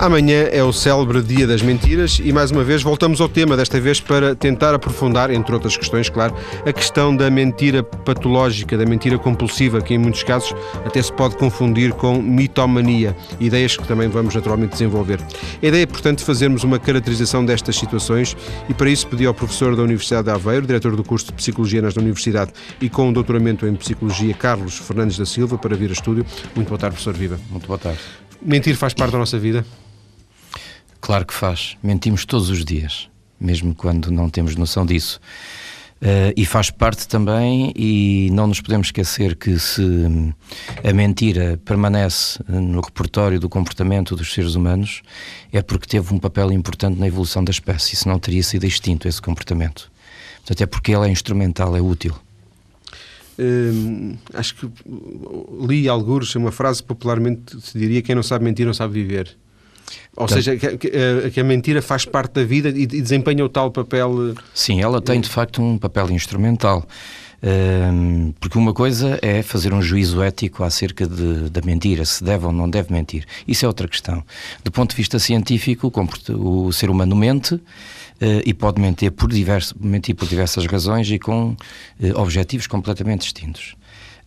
Amanhã é o célebre Dia das Mentiras e mais uma vez voltamos ao tema, desta vez para tentar aprofundar, entre outras questões, claro, a questão da mentira patológica, da mentira compulsiva, que em muitos casos até se pode confundir com mitomania, ideias que também vamos naturalmente desenvolver. A ideia é, portanto, fazermos uma caracterização destas situações e para isso pedi ao professor da Universidade de Aveiro, diretor do curso de Psicologia nesta Universidade e com um doutoramento em Psicologia, Carlos Fernandes da Silva, para vir a estúdio. Muito boa tarde, professor Viva. Muito boa tarde. Mentir faz parte da nossa vida? Claro que faz. Mentimos todos os dias, mesmo quando não temos noção disso. Uh, e faz parte também, e não nos podemos esquecer que se a mentira permanece no repertório do comportamento dos seres humanos, é porque teve um papel importante na evolução da espécie, senão teria sido extinto esse comportamento. Portanto, é porque ele é instrumental, é útil. Uh, acho que li alguns uma frase popularmente se diria: quem não sabe mentir não sabe viver. Ou então, seja, que, que, eh, que, a mentira faz parte da vida e, e desempenha o tal papel. Eh, Sim, ela tem de facto um papel instrumental. Um, ehm, porque uma coisa é fazer um juízo ético acerca de, da mentira, se deve ou não deve mentir. Isso é outra questão. Do ponto de vista científico, o, o ser humano mente uh, e pode mentir por, diverso, mentir por diversas razões e com uh, objetivos completamente distintos.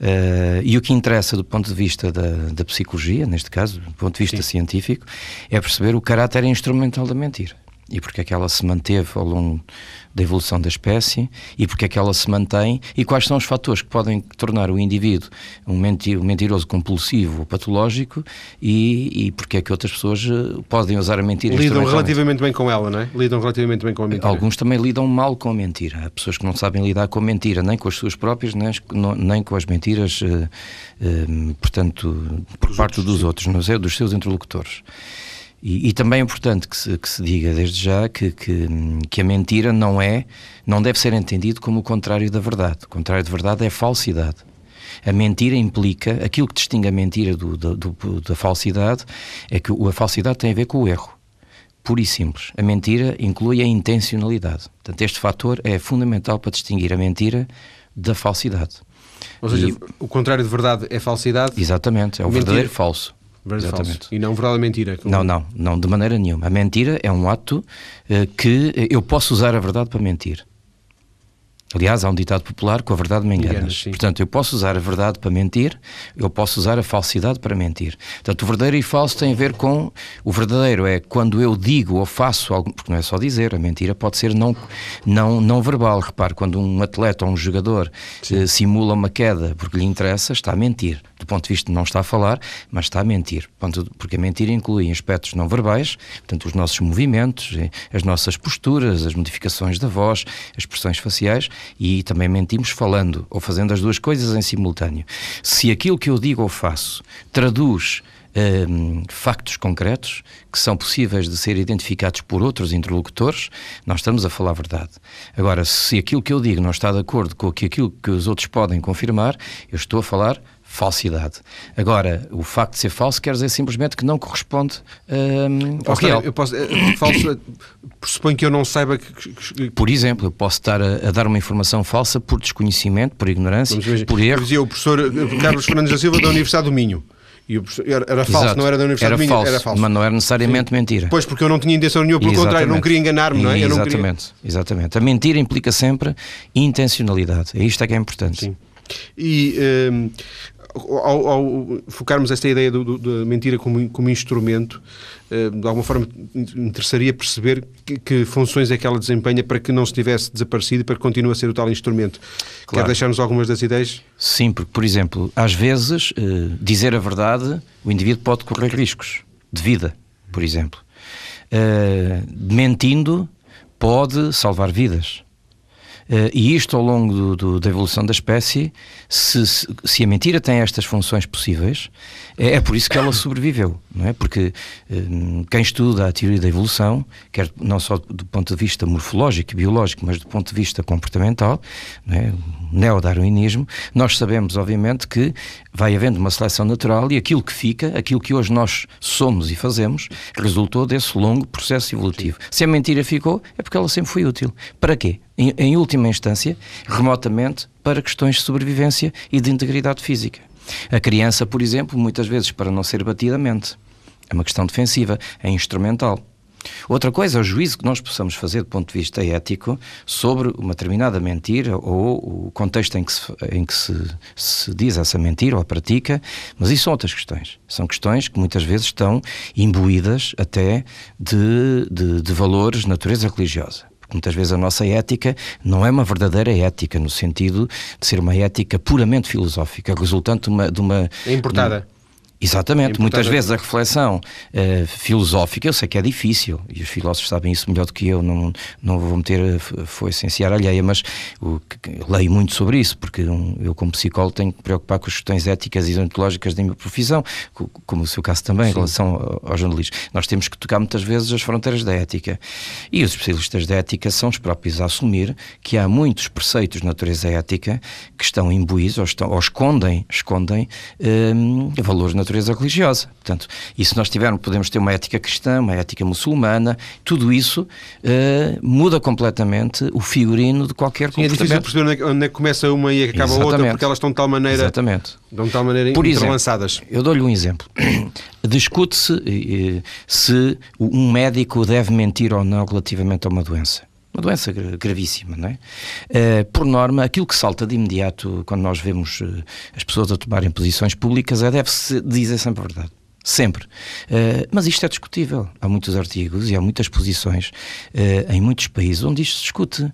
Uh, e o que interessa do ponto de vista da, da, psicologia, neste caso, do ponto de vista Sim. científico, é perceber o caráter instrumental da mentira e porque é que ela se manteve ao longo da evolução da espécie e porque é que ela se mantém e quais são os fatores que podem tornar o indivíduo um, mentiroso compulsivo ou patológico e, e porque é que outras pessoas eh, podem usar a mentira Lidam relativamente bem com ela, não é? Lidam relativamente bem com a mentira. Alguns também lidam mal com a mentira. Há pessoas que não sabem lidar com a mentira, nem com as suas próprias, nem, nem com as mentiras, uh, uh, portanto, por parte outros, dos sim. outros, não é? dos seus interlocutores. E, e, também é importante que se, que se diga desde já que, que, que, a mentira não é, não deve ser entendido como o contrário da verdade. O contrário de verdade é falsidade. A mentira implica, aquilo que distingue a mentira do, do, do, da falsidade é que a falsidade tem a ver com o erro. Puro e simples. A mentira inclui a intencionalidade. Portanto, este fator é fundamental para distinguir a mentira da falsidade. Ou seja, e, o contrário de verdade é falsidade? Exatamente, é o mentira. verdadeiro falso. Verdade Exatamente. E não verdade mentira. Como... Não, não, não, de maneira nenhuma. A mentira é um ato uh, que eu posso usar a verdade para mentir. Aliás, há um ditado popular: com a verdade me enganas. Portanto, eu posso usar a verdade para mentir, eu posso usar a falsidade para mentir. Portanto, o verdadeiro e falso tem a ver com. O verdadeiro é quando eu digo ou faço algo, porque não é só dizer, a mentira pode ser não, não, não verbal. Repare, quando um atleta ou um jogador eh, simula uma queda porque lhe interessa, está a mentir. Do ponto de vista de não está a falar, mas está a mentir. Porque a mentira inclui aspectos não verbais, portanto, os nossos movimentos, eh, as nossas posturas, as modificações da voz, as expressões faciais e também mentimos falando ou fazendo as duas coisas em simultâneo. Se aquilo que eu digo ou faço traduz um, factos concretos que são possíveis de ser identificados por outros interlocutores, nós estamos a falar a verdade. Agora, se aquilo que eu digo não está de acordo com aquilo que os outros podem confirmar, eu estou a falar falsidade. Agora, o facto de ser falso quer dizer simplesmente que não corresponde um, ao real. Eu posso, é, falso pressupõe que eu não saiba que, que... Por exemplo, eu posso estar a, a, dar uma informação falsa por desconhecimento, por ignorância, por erro. Dizia o professor Carlos Fernandes da Silva da Universidade do Minho. E o era, era falso, Exato. não era da Universidade era do Minho, falso, era falso. Mas não era necessariamente Sim. mentira. Pois, porque eu não tinha intenção nenhuma, pelo Exatamente. contrário, não queria enganar-me, não é? Exatamente, queria... Exatamente. A mentira implica sempre intencionalidade. É isto é que é importante. Sim. E um, ao, ao, focarmos esta ideia do, do, da mentira como, como instrumento, uh, de alguma forma interessaria perceber que, que, funções é que ela desempenha para que não se tivesse desaparecido e para que continue a ser o tal instrumento. Claro. Quer deixar-nos algumas das ideias? Sim, porque, por exemplo, às vezes, uh, dizer a verdade, o indivíduo pode correr riscos de vida, por exemplo. Uh, mentindo, pode salvar vidas. Uh, e isto ao longo do, do, da evolução da espécie, se, se, a mentira tem estas funções possíveis, é, é, por isso que ela sobreviveu, não é? Porque uh, quem estuda a teoria da evolução, quer não só do ponto de vista morfológico e biológico, mas do ponto de vista comportamental, não é? o neodarwinismo, nós sabemos, obviamente, que vai havendo uma seleção natural e aquilo que fica, aquilo que hoje nós somos e fazemos, resultou desse longo processo evolutivo. Se a mentira ficou, é porque ela sempre foi útil. Para quê? Em, em última instância, remotamente, para questões de sobrevivência e de integridade física. A criança, por exemplo, muitas vezes para não ser batida, mente. É uma questão defensiva, é instrumental. Outra coisa é o juízo que nós possamos fazer do ponto de vista ético sobre uma determinada mentira ou o contexto em que, se, em que se, se, diz essa mentira ou a pratica, mas isso são outras questões. São questões que muitas vezes estão imbuídas até de, de, de valores de natureza religiosa muitas vezes a nossa ética não é uma verdadeira ética, no sentido de ser uma ética puramente filosófica, resultante de uma. De uma é importada. Exatamente, é muitas vezes a reflexão uh, filosófica, eu sei que é difícil, e os filósofos sabem isso melhor do que eu, não, não vou meter a foice em alheia, mas o, leio muito sobre isso, porque um, eu, como psicólogo, tenho que preocupar com as questões éticas e ontológicas da minha profissão, como o seu caso também, Sim. em relação ao, ao jornalismo. Nós temos que tocar muitas vezes as fronteiras da ética. E os especialistas da ética são os próprios a assumir que há muitos preceitos de natureza ética que estão imbuídos ou, estão, ou escondem, escondem um, valores naturais natureza religiosa. Portanto, e se nós tivermos, podemos ter uma ética cristã, uma ética muçulmana, tudo isso uh, muda completamente o figurino de qualquer Sim, é difícil perceber onde é, onde é que começa uma e acaba a outra, porque elas estão de tal maneira, Exatamente. De tal maneira Por entrelaçadas. Exemplo, eu dou-lhe um exemplo. Discute-se uh, se um médico deve mentir ou não relativamente a uma doença uma doença gravíssima, não é? Uh, por norma, aquilo que salta de imediato quando nós vemos uh, as pessoas a tomarem posições públicas é deve-se dizer sempre a verdade. Sempre. Uh, mas isto é discutível. Há muitos artigos e há muitas posições em muitos países onde isto se discute.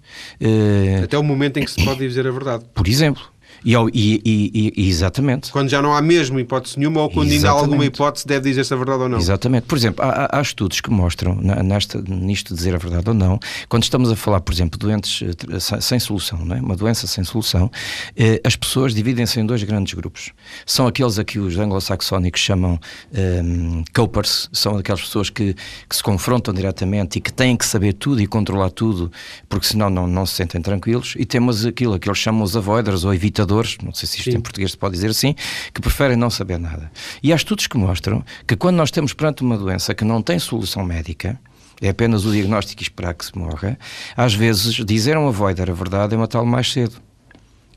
Até o momento em que se pode dizer a verdade. Por exemplo. E, e, e, exatamente. Quando já não há mesmo hipótese nenhuma ou quando exatamente. ainda há alguma hipótese, deve dizer se a verdade ou não. Exatamente. Por exemplo, há, há estudos que mostram, nesta, nisto dizer a verdade ou não, quando estamos a falar, por exemplo, doentes eh, sem solução, não é? uma doença sem solução, eh, as pessoas dividem-se em dois grandes grupos. São aqueles a que os anglo-saxónicos chamam um, ehm, copers, são aquelas pessoas que, que se confrontam diretamente e que têm que saber tudo e controlar tudo, porque senão não, não se sentem tranquilos, e temos aquilo que eles chamam os avoiders ou evitadores não sei se isto Sim. em português se pode dizer assim, que preferem não saber nada. E há estudos que mostram que quando nós temos perante uma doença que não tem solução médica, é apenas o diagnóstico e esperar que se morra, às vezes dizer a um avoider a verdade é matá-lo mais cedo.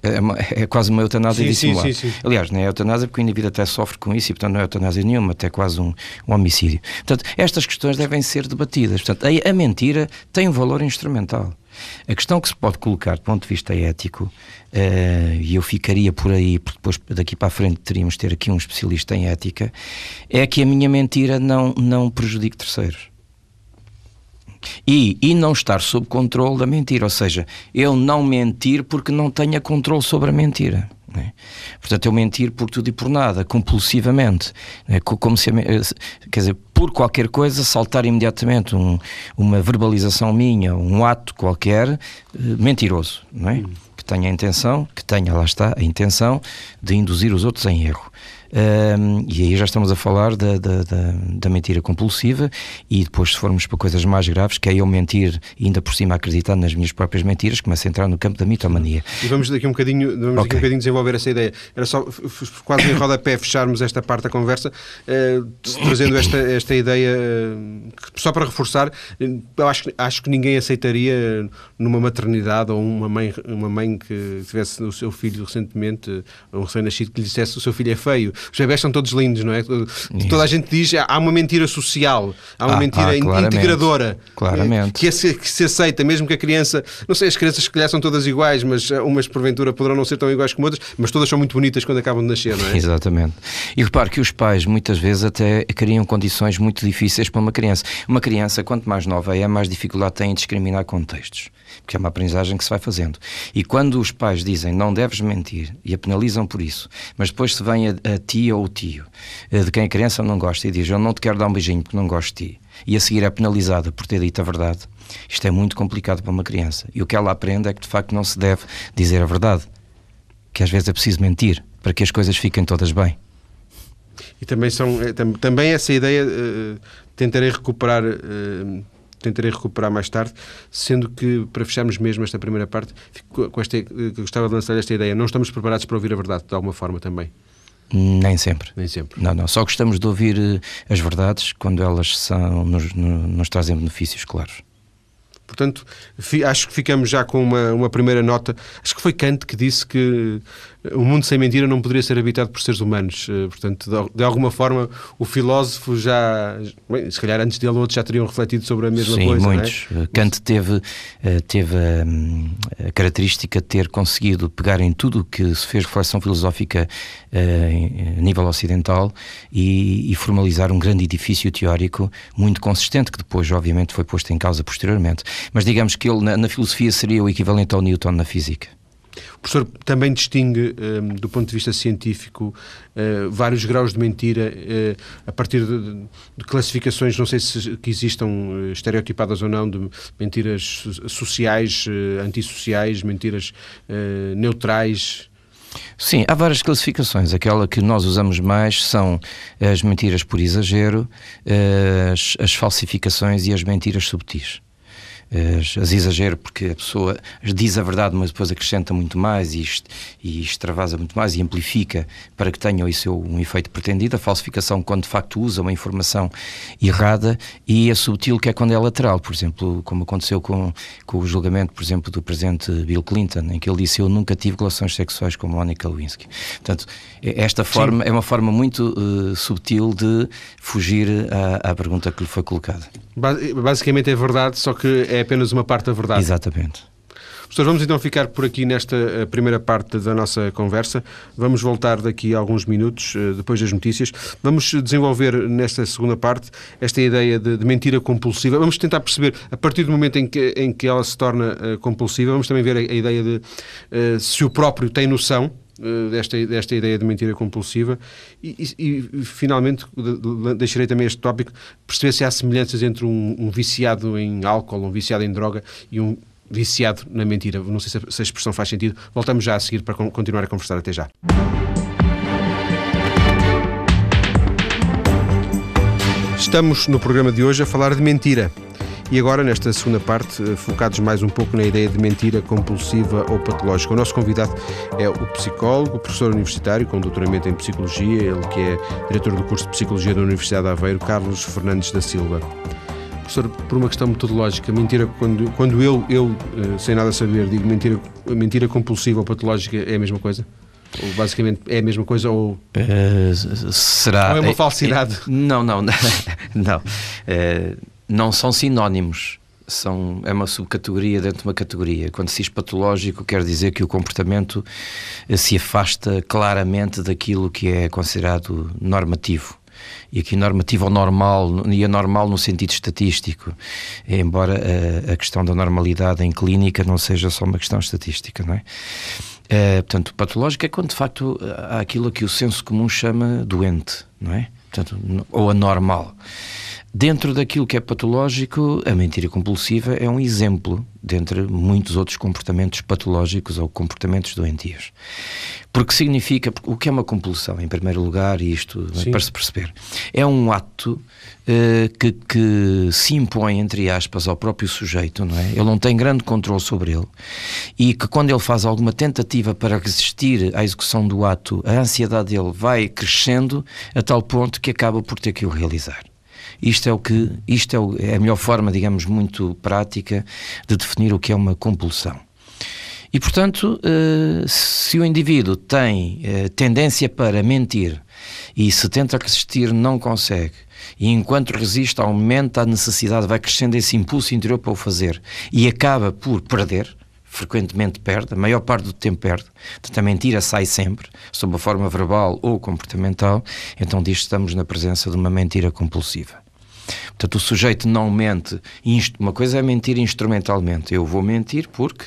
É, uma, é, quase uma eutanásia sim, dissimulada. Sim, sim, sim. Aliás, não é eutanásia porque o indivíduo até sofre com isso e, portanto, não é eutanásia nenhuma, até quase um, um homicídio. Portanto, estas questões devem ser debatidas. Portanto, a, a mentira tem um valor instrumental. A questão que se pode colocar do ponto de vista ético, uh, e eu ficaria por aí, porque depois daqui para a frente teríamos de ter aqui um especialista em ética, é que a minha mentira não, não prejudique terceiros. E, e não estar sob controle da mentira, ou seja, eu não mentir porque não tenha controle sobre a mentira. É? Portanto, eu mentir por tudo e por nada, compulsivamente, é? como se, quer dizer, por qualquer coisa, saltar imediatamente um, uma verbalização minha, um ato qualquer, eh, mentiroso, não é? Hum. Que tenha a intenção, que tenha, lá está, a intenção de induzir os outros em erro. Um, e aí já estamos a falar da, da, da, da, mentira compulsiva e depois se formos para coisas mais graves, que é eu mentir ainda por cima acreditar nas minhas próprias mentiras, começa a entrar no campo da mitomania. E vamos daqui um bocadinho, vamos okay. daqui um bocadinho desenvolver essa ideia. Era só quase em rodapé fecharmos esta parte da conversa, uh, trazendo esta, esta ideia, uh, só para reforçar, eu acho, acho que ninguém aceitaria numa maternidade ou uma mãe, uma mãe que tivesse o seu filho recentemente, um recém-nascido, que lhe dissesse o seu filho é feio os bebés são todos lindos, não é? Isso. Toda a gente diz há uma mentira social, há uma ah, mentira ah, integradora claramente. Que, é, que, se aceita, mesmo que a criança, não sei, as crianças que calhar são todas iguais, mas eh, umas porventura poderão não ser tão iguais como outras, mas todas são muito bonitas quando acabam de nascer, não é? Exatamente. E repare que os pais muitas vezes até criam condições muito difíceis para uma criança. Uma criança, quanto mais nova é, mais dificuldade tem em discriminar contextos porque é uma aprendizagem que se vai fazendo. E quando os pais dizem não deves mentir e a penalizam por isso, mas depois se vem a, a tia ou tio eh, de quem a criança não gosta e diz eu não te quero dar um beijinho porque não gosto de ti, e a seguir é penalizada por ter dito a verdade, isto é muito complicado para uma criança. E o que ela aprende é que de facto não se deve dizer a verdade, que às vezes é preciso mentir para que as coisas fiquem todas bem. E também, são, eh, também essa ideia, uh, tentarei recuperar. Tentarei recuperar mais tarde, sendo que, para fecharmos mesmo esta primeira parte, com esta, gostava de lançar esta ideia, não estamos preparados para ouvir a verdade, de alguma forma também. Nem sempre. Nem sempre. Não, não. Só gostamos de ouvir eh, as verdades quando elas são, nos, nos trazem benefícios claros. Portanto, acho que ficamos já com uma, uma primeira nota. Acho que foi Kant que disse que o mundo sem mentira não poderia ser habitado por seres humanos. Eh, portanto, de alguma forma, o filósofo já, bem, se calhar antes dele, outros já teriam refletido sobre a mesma Sim, coisa. É? muitos. É? Kant teve, eh, teve a, a, característica de ter conseguido pegar em tudo o que se fez reflexão filosófica a nível ocidental e, e formalizar um grande edifício teórico muito consistente, que depois, obviamente, foi posto em causa posteriormente. Mas digamos que ele, na, na filosofia, seria o equivalente ao Newton na física. O professor também distingue, um, do ponto de vista científico, uh, vários graus de mentira uh, a partir de, classificações, não sei se que existam uh, estereotipadas ou não, de mentiras sociais, antissociais, mentiras neutrais. Sim, há várias classificações. Aquela que nós usamos mais são as mentiras por exagero, as, as falsificações e as mentiras subtis as, as exagero, porque a pessoa diz a verdade, mas depois acrescenta muito mais e, e extravasa muito mais e amplifica para que tenha o seu um efeito pretendido. A falsificação, quando de facto usa uma informação errada, e a subtil, que é quando é lateral, por exemplo, como aconteceu com, com o julgamento, por exemplo, do presidente Bill Clinton, em que ele disse: Eu nunca tive relações sexuais com Monica Lewinsky. Portanto, esta forma Sim. é uma forma muito uh, subtil de fugir à, à pergunta que lhe foi colocada. Basicamente é verdade, só que é apenas uma parte da verdade. Exatamente. Professor, vamos então ficar por aqui nesta eh, primeira parte da nossa conversa. Vamos voltar daqui a alguns minutos, eh, depois das notícias. Vamos desenvolver nesta segunda parte esta ideia de, de mentira compulsiva. Vamos tentar perceber, a partir do momento em que, em que ela se torna uh, compulsiva, vamos também ver a, a ideia de uh, se o próprio tem noção desta, desta ideia de mentira compulsiva e, e, e finalmente deixarei também este tópico perceber se há semelhanças entre um, um, viciado em álcool, um viciado em droga e um viciado na mentira. Não sei se a expressão faz sentido. Voltamos já a seguir para continuar a conversar. Até já. Estamos no programa de hoje a falar de mentira. E agora, nesta segunda parte, eh, focados mais um pouco na ideia de mentira compulsiva ou patológica. O nosso convidado é o psicólogo, professor universitário com doutoramento em psicologia, ele que é diretor do curso de psicologia da Universidade de Aveiro, Carlos Fernandes da Silva. Professor, por uma questão metodológica, mentira, quando, quando eu, eu, eh, sem nada saber, digo mentira, mentira compulsiva ou patológica, é a mesma coisa? Ou basicamente é a mesma coisa ou uh, será ou é uma falsidade? É, não, não, não. não. Uh, não são sinónimos. São, é uma subcategoria dentro de uma categoria. Quando se diz patológico, quer dizer que o comportamento eh, se afasta claramente daquilo que é considerado normativo e aqui normativo ou normal, e anormal no sentido estatístico, embora a, a, questão da normalidade em clínica não seja só uma questão estatística, não é? é? portanto, patológico é quando de facto há aquilo que o senso comum chama doente, não é? Portanto, ou anormal. Dentro daquilo que é patológico, a mentira compulsiva é um exemplo dentre muitos outros comportamentos patológicos ou comportamentos doentios. Porque significa, o que é uma compulsão, em primeiro lugar, e isto Sim. para se perceber, é um ato uh, que, que, se impõe, entre aspas, ao próprio sujeito, não é? Ele não tem grande controle sobre ele e que quando ele faz alguma tentativa para resistir à execução do ato, a ansiedade dele vai crescendo a tal ponto que acaba por ter que o realizar. Isto é o que isto é, o, é a melhor forma, digamos, muito prática de definir o que é uma compulsão. E, portanto, eh, se o indivíduo tem eh, tendência para mentir e se tenta resistir, não consegue, e enquanto resiste, aumenta a necessidade, vai crescendo esse impulso interior para o fazer e acaba por perder, frequentemente perde, a maior parte do tempo perde, portanto a mentira sai sempre, sob a forma verbal ou comportamental, então diz que estamos na presença de uma mentira compulsiva. Portanto, o sujeito não mente. Uma coisa é mentir instrumentalmente. Eu vou mentir porque.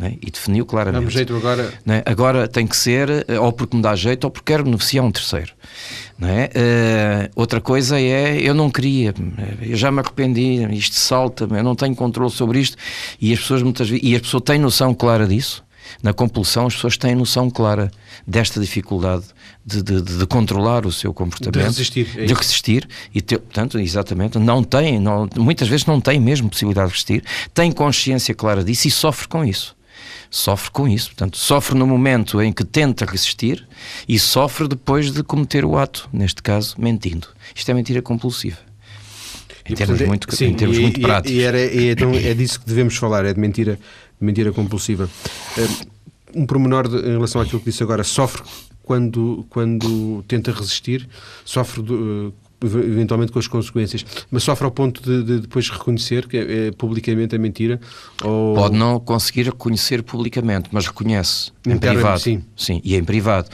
É? E definiu claramente. jeito agora. É? Agora tem que ser eh, ou porque me dá jeito ou porque quero beneficiar um terceiro. É? Uh, outra coisa é eu não queria, eu já me arrependi, isto salta-me, eu não tenho controle sobre isto. E as pessoas muitas vezes. E as pessoas têm noção clara disso. Na compulsão, as pessoas têm noção clara desta dificuldade de, de, de controlar o seu comportamento, de resistir, é de resistir e, ter, portanto, exatamente, não têm, não, muitas vezes não têm mesmo possibilidade de resistir, têm consciência clara disso e sofre com isso. Sofre com isso, portanto, sofre no momento em que tenta resistir e sofre depois de cometer o ato, neste caso, mentindo. Isto é mentira compulsiva. Em e, termos, portanto, muito, sim, em termos e, muito práticos. E, era, e então é disso que devemos falar, é de mentira mentira compulsiva. Eh, um pormenor de, em relação àquilo que disse agora. Sofre quando, quando tenta resistir, sofre do, eventualmente com as consequências, mas sofre ao ponto de, de depois reconhecer que é, é, publicamente a mentira? Ou... Pode não conseguir reconhecer publicamente, mas reconhece em privado. Sim. sim, e em privado.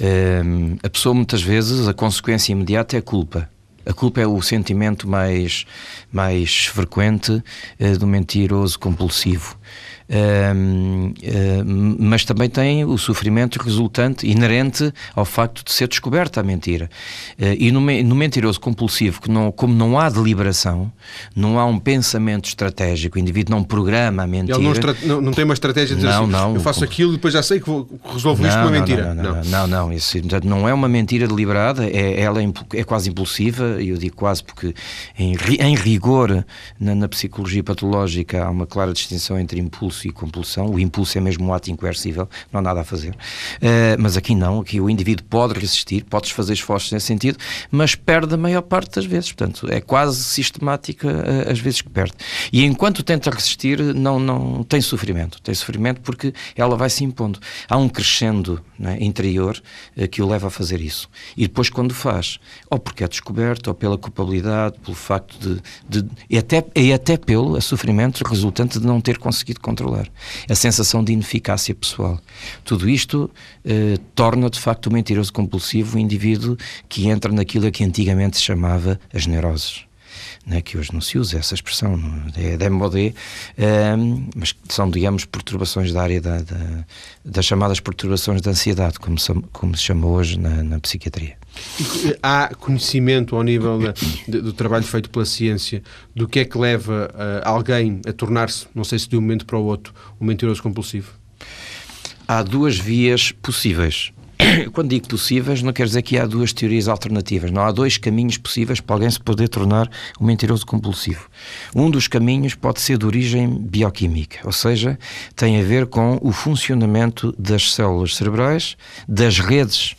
Um, a pessoa muitas vezes, a consequência imediata é a culpa. A culpa é o sentimento mais, mais frequente uh, do mentiroso compulsivo mas também tem o sofrimento resultante, inerente ao facto de ser descoberta a mentira. Uh, e no, no, mentiroso compulsivo, que não, como não há deliberação, não há um pensamento estratégico, o indivíduo não programa a mentira. Ele não, não, não tem uma estratégia de dizer não, assim, não, eu faço aquilo e depois já sei que vou, resolvo isto com uma mentira. Não, não, não, não, isso não é uma mentira deliberada, é, ela é, é quase impulsiva, e eu digo quase porque em, em rigor na, na psicologia patológica há uma clara distinção entre impulso impulso e compulsão. O impulso é mesmo um ato incoercível, não há nada a fazer. Uh, mas aqui não, aqui o indivíduo pode resistir, podes fazer esforços nesse sentido, mas perde a maior parte das vezes. Portanto, é quase sistemática uh, as vezes que perde. E enquanto tenta resistir, não, não tem sofrimento. Tem sofrimento porque ela vai se impondo. Há um crescendo né, interior uh, que o leva a fazer isso. E depois, quando faz, ou porque é descoberto, ou pela culpabilidade, pelo facto de. de e, até, e até pelo sofrimento resultante de não ter conseguido controlar controlar. A sensação de ineficácia pessoal. Tudo isto eh, torna, de facto, o mentiroso compulsivo um indivíduo que entra naquilo que antigamente se chamava as neuroses. Né, que hoje não se usa essa expressão, é da MOD, eh, mas são, digamos, perturbações da área da, da, das chamadas perturbações da ansiedade, como se, como se chama hoje na, na psiquiatria. Há conhecimento ao nível da, do trabalho feito pela ciência do que é que leva uh, alguém a tornar-se, não sei se de um momento para o outro, um mentiroso compulsivo? Há duas vias possíveis. Quando digo possíveis, não quer dizer que há duas teorias alternativas. Não há dois caminhos possíveis para alguém se poder tornar um mentiroso compulsivo. Um dos caminhos pode ser de origem bioquímica, ou seja, tem a ver com o funcionamento das células cerebrais, das redes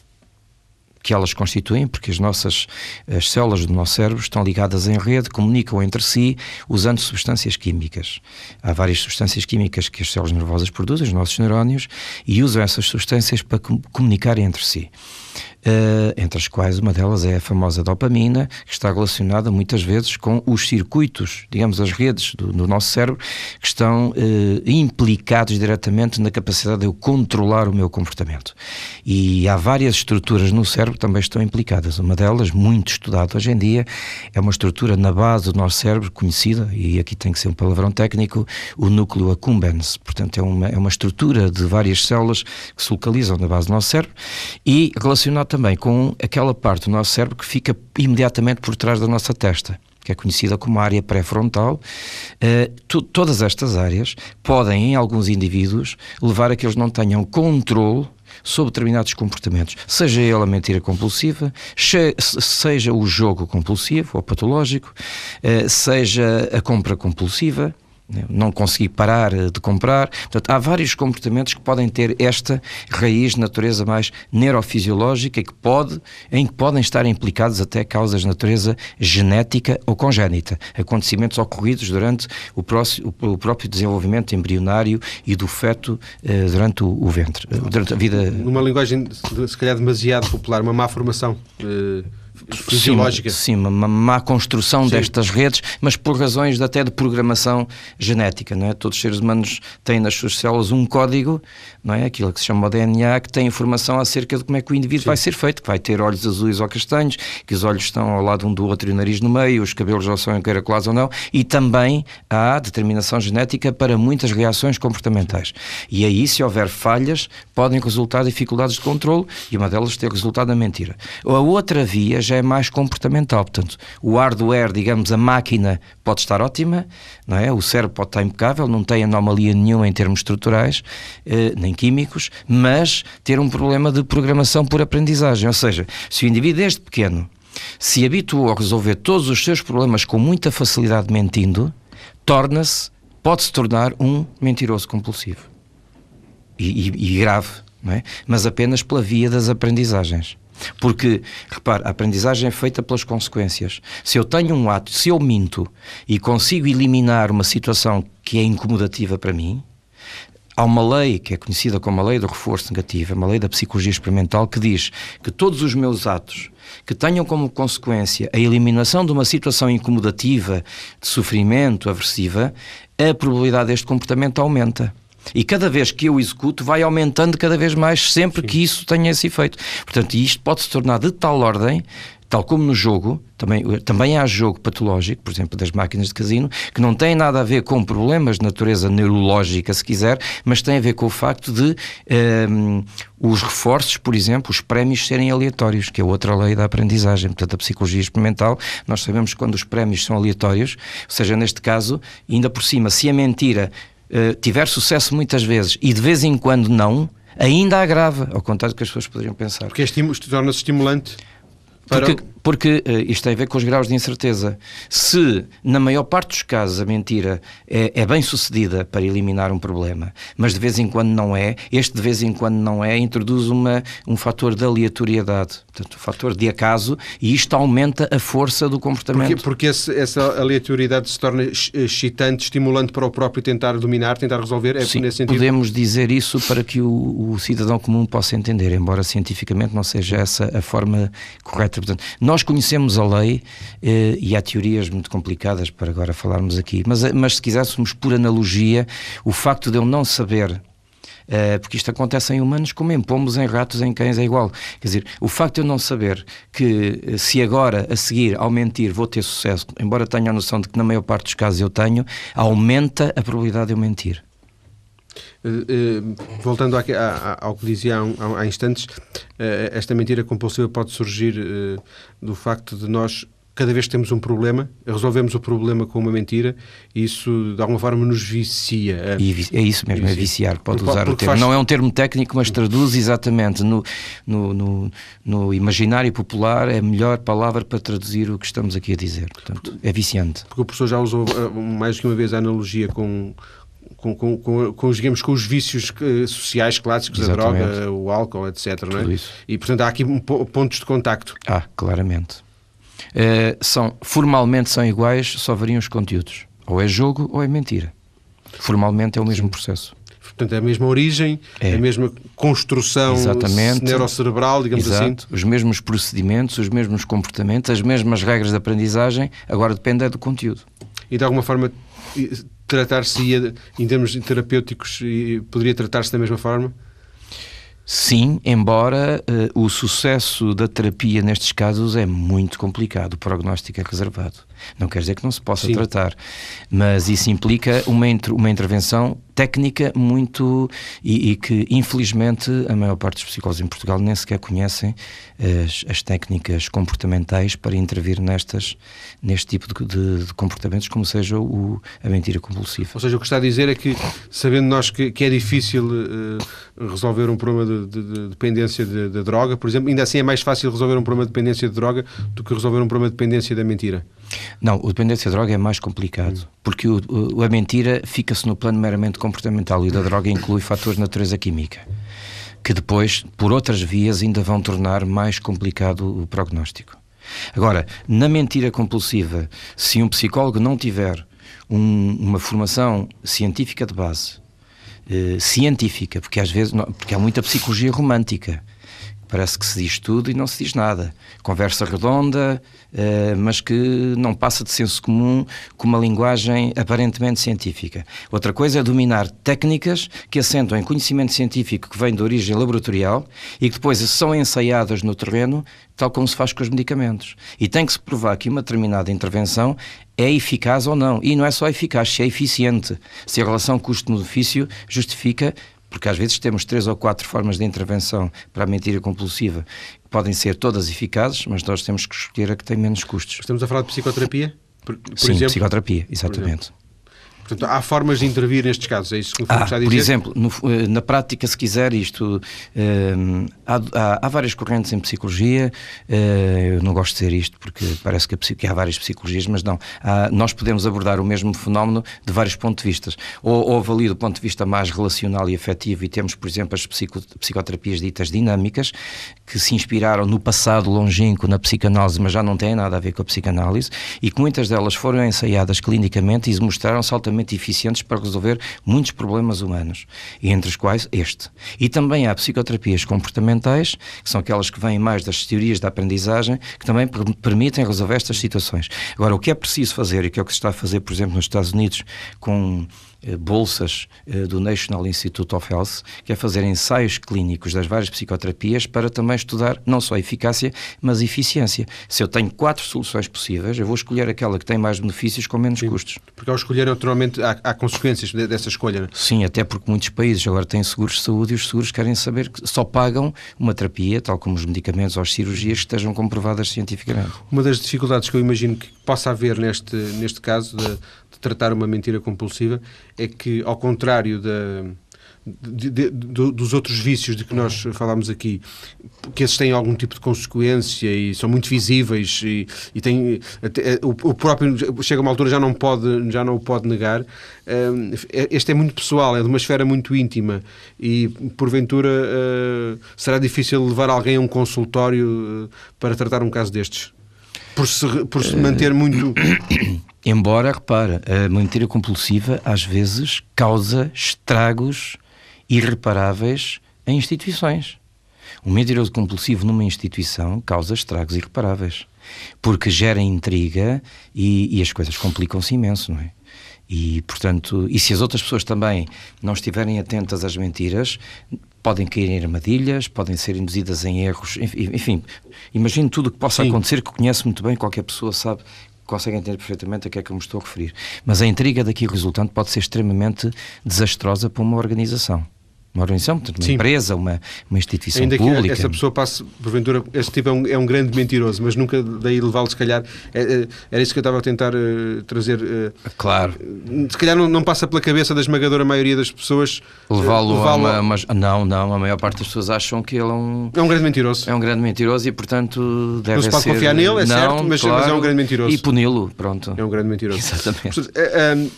que elas constituem, porque as nossas as células do nosso cérebro estão ligadas em rede, comunicam entre si usando substâncias químicas. Há várias substâncias químicas que as células nervosas produzem, os nossos neurónios, e usam essas substâncias para comunicarem entre si entre as quais uma delas é a famosa dopamina, que está relacionada muitas vezes com os circuitos, digamos, as redes do, do nosso cérebro, que estão uh, implicados diretamente na capacidade de eu controlar o meu comportamento. E há várias estruturas no cérebro que também estão implicadas. Uma delas, muito estudada hoje em dia, é uma estrutura na base do nosso cérebro, conhecida, e aqui tem que ser um palavrão técnico, o núcleo accumbens. Portanto, é uma, é uma estrutura de várias células que se localizam na base do nosso cérebro e relacionado também com aquela parte do nosso cérebro que fica imediatamente por trás da nossa testa que é conhecida como área pré-frontal. Uh, todas estas áreas podem, em alguns indivíduos, levar a que eles não tenham controle sobre determinados comportamentos, seja ele a mentira compulsiva, seja o jogo compulsivo ou patológico, uh, seja a compra compulsiva, não consegui parar de comprar. Portanto, há vários comportamentos que podem ter esta raiz de natureza mais neurofisiológica e que pode, em que podem estar implicados até causas de natureza genética ou congénita, acontecimentos ocorridos durante o, próximo, o próprio desenvolvimento embrionário e do feto eh, durante o, ventre, durante a vida. Numa linguagem, se calhar, demasiado popular, uma má formação. Eh fisiológica. Sim, uma má construção sim. destas redes, mas por razões até de programação genética, não é? Todos os seres humanos têm nas suas células um código, não é? Aquilo que se chama o DNA, que tem informação acerca de como é que o indivíduo sim. vai ser feito, que vai ter olhos azuis ou castanhos, que os olhos estão ao lado um do outro e o nariz no meio, os cabelos ou são encaracolados ou não, e também há determinação genética para muitas reações comportamentais. E aí, se houver falhas, podem resultar dificuldades de controle e uma delas ter resultado na mentira. A outra via já é mais comportamental. Portanto, o hardware, digamos, a máquina pode estar ótima, não é? o cérebro pode estar impecável, não tem anomalia nenhuma em termos estruturais, eh, nem químicos, mas ter um problema de programação por aprendizagem. Ou seja, se o indivíduo desde pequeno se habituou a resolver todos os seus problemas com muita facilidade mentindo, torna-se, pode-se tornar um mentiroso compulsivo. E, e, e grave, é? mas apenas pela via das aprendizagens. Porque, repare, a aprendizagem é feita pelas consequências. Se eu tenho um ato, se eu minto e consigo eliminar uma situação que é incomodativa para mim, há uma lei que é conhecida como a lei do reforço negativo, uma lei da psicologia experimental, que diz que todos os meus atos que tenham como consequência a eliminação de uma situação incomodativa, de sofrimento, aversiva, a probabilidade deste comportamento aumenta. E cada vez que eu executo, vai aumentando cada vez mais, sempre Sim. que isso tenha esse efeito. Portanto, isto pode se tornar de tal ordem tal como no jogo, também, também há jogo patológico, por exemplo, das máquinas de casino, que não tem nada a ver com problemas de natureza neurológica, se quiser, mas tem a ver com o facto de um, ehm, os reforços, por exemplo, os prémios serem aleatórios, que é outra lei da aprendizagem. Portanto, a psicologia experimental, nós sabemos que quando os prémios são aleatórios, ou seja, neste caso, ainda por cima, se a mentira uh, tiver sucesso muitas vezes e de vez em quando não, ainda agrava, ao contrário do que as pessoas poderiam pensar. Porque é torna-se estimulante porque, porque uh, isto tem a ver com os graus de incerteza. Se, na maior parte dos casos, a mentira é, é, bem sucedida para eliminar um problema, mas de vez em quando não é, este de vez em quando não é, introduz uma, um fator de aleatoriedade, portanto, um fator de acaso, e isto aumenta a força do comportamento. Porque, porque esse, essa aleatoriedade se torna excitante, estimulante para o próprio tentar dominar, tentar resolver? É Sim, podemos dizer isso para que o, o cidadão comum possa entender, embora cientificamente não seja essa a forma correta Portanto, nós conhecemos a lei eh, e há teorias muito complicadas para agora falarmos aqui, mas, eh, mas se quiséssemos, por analogia, o facto de eu não saber Uh, porque isto acontece em humanos como em pombos, em ratos, em cães, é igual. Quer dizer, o facto de eu não saber que eh, se agora, a seguir, ao mentir, vou ter sucesso, embora tenha a noção de que na maior parte dos casos eu tenho, aumenta a probabilidade de eu mentir. Uh, voltando à, à, ao que dizia há, há instantes, uh, esta mentira compulsiva pode surgir do facto de nós cada vez que temos um problema, resolvemos o problema com uma mentira e isso de alguma forma nos vicia. E é isso mesmo, é viciar, pode porque, usar porque o termo. Faz... Não é um termo técnico, mas traduz exatamente no, no, no, no, imaginário popular, é a melhor palavra para traduzir o que estamos aqui a dizer. Portanto, é viciante. Porque o professor já usou mais que uma vez a analogia com com, com, com, digamos, com os vícios sociais clássicos, Exatamente. a droga, o álcool, etc. Não é? E, portanto, há aqui pontos de contacto. Ah, claramente. Uh, são, formalmente são iguais, só variam os conteúdos. Ou é jogo ou é mentira. Formalmente é o mesmo processo. Portanto, é a mesma origem, é. a mesma construção Exatamente. neurocerebral, digamos Exato. assim. Os mesmos procedimentos, os mesmos comportamentos, as mesmas regras de aprendizagem, agora depende é do conteúdo. E de alguma forma tratar-se em termos terapêuticos poderia tratar-se da mesma forma? Sim, embora uh, o sucesso da terapia nestes casos é muito complicado, o prognóstico é reservado. Não quer dizer que não se possa Sim. tratar, mas isso implica uma, uma intervenção técnica muito. E, e, que, infelizmente, a maior parte dos psicólogos em Portugal nem sequer conhecem as, as técnicas comportamentais para intervir nestas, neste tipo de, de, de comportamentos, como seja o, a mentira compulsiva. Ou seja, o que está a dizer é que, sabendo nós que, que é difícil uh, resolver um problema de, de dependência de, droga, por exemplo, ainda assim é mais fácil resolver um problema de dependência de droga do que resolver um problema de dependência da mentira. Não, o dependência de droga é mais complicado, hum. porque o, o, a mentira fica-se no plano meramente comportamental e da droga inclui fatores de natureza química, que depois, por outras vias, ainda vão tornar mais complicado o prognóstico. Agora, na mentira compulsiva, se um psicólogo não tiver um, uma formação científica de base, eh, científica, porque às vezes não, porque há muita psicologia romântica, parece que se diz tudo e não se diz nada. Conversa redonda, uh, mas que não passa de senso comum com uma linguagem aparentemente científica. Outra coisa é dominar técnicas que assentam em conhecimento científico que vem de origem laboratorial e que depois são ensaiadas no terreno, tal como se faz com os medicamentos. E tem que se provar que uma determinada intervenção é eficaz ou não. E não é só eficaz, se é eficiente. Se a relação custo-benefício justifica porque às vezes temos três ou quatro formas de intervenção para a mentira compulsiva, que podem ser todas eficazes, mas nós temos que escolher a que tem menos custos. Estamos a falar de psicoterapia? Por, por Sim, exemplo? psicoterapia, exatamente. Portanto, há formas de intervir nestes casos, é isso que ah, está a dizer? Por exemplo, no, eh, na prática, se quiser, isto. Eh, há, há, várias correntes em psicologia, uh, eu não gosto de dizer isto porque parece que, que há várias psicologias, mas não. Há, nós podemos abordar o mesmo fenómeno de vários pontos de vista. Ou, ou ali do ponto de vista mais relacional e afetivo, e temos, por exemplo, as psico, psicoterapias ditas dinâmicas, que se inspiraram no passado longínquo na psicanálise, mas já não têm nada a ver com a psicanálise, e que muitas delas foram ensaiadas clinicamente e mostraram-se altamente eficientes para resolver muitos problemas humanos, e entre os quais este. E também há psicoterapias comportamentais, que são aquelas que vêm mais das teorias da aprendizagem, que também permitem resolver estas situações. Agora, o que é preciso fazer, e que é o que se está a fazer, por exemplo, nos Estados Unidos, com eh, bolsas eh, do National Institute of Health, que é fazer ensaios clínicos das várias psicoterapias para também estudar não só a eficácia, mas a eficiência. Se eu tenho quatro soluções possíveis, eu vou escolher aquela que tem mais benefícios com menos Sim, custos. Porque ao escolher, naturalmente, há, há consequências dessa escolha. Não? É? Sim, até porque muitos países agora têm seguros de saúde e os seguros querem saber que só pagam uma terapia, tal como os medicamentos ou as cirurgias, que estejam comprovadas cientificamente. Uma das dificuldades que eu imagino que possa haver neste, neste caso de tratar uma mentira compulsiva é que, ao contrário da, de, de, dos outros vícios de que nós falámos aqui, que esses têm algum tipo de consequência e são muito visíveis e, e até, o, o, próprio chega a uma altura já não pode já não o pode negar. Eh, este é muito pessoal, é de uma esfera muito íntima e porventura eh, será difícil levar alguém a um consultório eh, para tratar um caso destes por se, por se manter muito Embora, repara, a mentira compulsiva às vezes causa estragos irreparáveis em instituições. Um mentiroso compulsivo numa instituição causa estragos irreparáveis, porque gera intriga e, e as coisas complicam-se imenso, não é? E, portanto, e se as outras pessoas também não estiverem atentas às mentiras, podem cair em armadilhas, podem ser induzidas em erros, enfim, imagine tudo o que possa Sim. acontecer, que conhece muito bem, qualquer pessoa sabe conseguem entender perfeitamente a que é que eu me estou a referir. Mas a intriga daqui resultante pode ser extremamente desastrosa para uma organização uma organização, portanto, uma Sim. empresa, uma, uma instituição Ainda pública. que essa pessoa passe, porventura, esse tipo é um, é um grande mentiroso, mas nunca daí levá-lo, se calhar, é, é, era isso que eu estava a tentar uh, trazer. Uh, claro. Se calhar não, não, passa pela cabeça da esmagadora maioria das pessoas. Levá-lo uh, levá a uma, uma, Não, não, a maior parte das pessoas acham que ele é um. É um grande mentiroso. É um grande mentiroso e, portanto, deve ser. Não se pode ser... confiar nele, é não, certo, mas, claro, mas, é um grande mentiroso. E puni-lo, pronto. É um grande mentiroso. Exatamente. Portanto,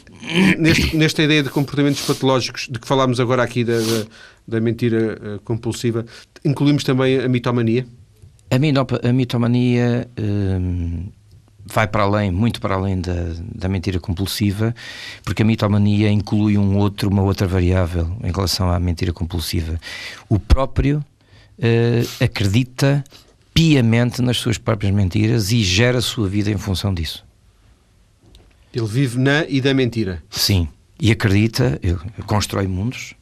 neste, nesta ideia de comportamentos patológicos de que falámos agora aqui da, da da mentira uh, compulsiva, incluímos também a mitomania? A, mitomania um, vai para além, muito para além da, da mentira compulsiva, porque a mitomania inclui um outro, uma outra variável em relação à mentira compulsiva. O próprio uh, acredita piamente nas suas próprias mentiras e gera a sua vida em função disso. Ele vive na e da mentira. Sim, e acredita, constrói mundos,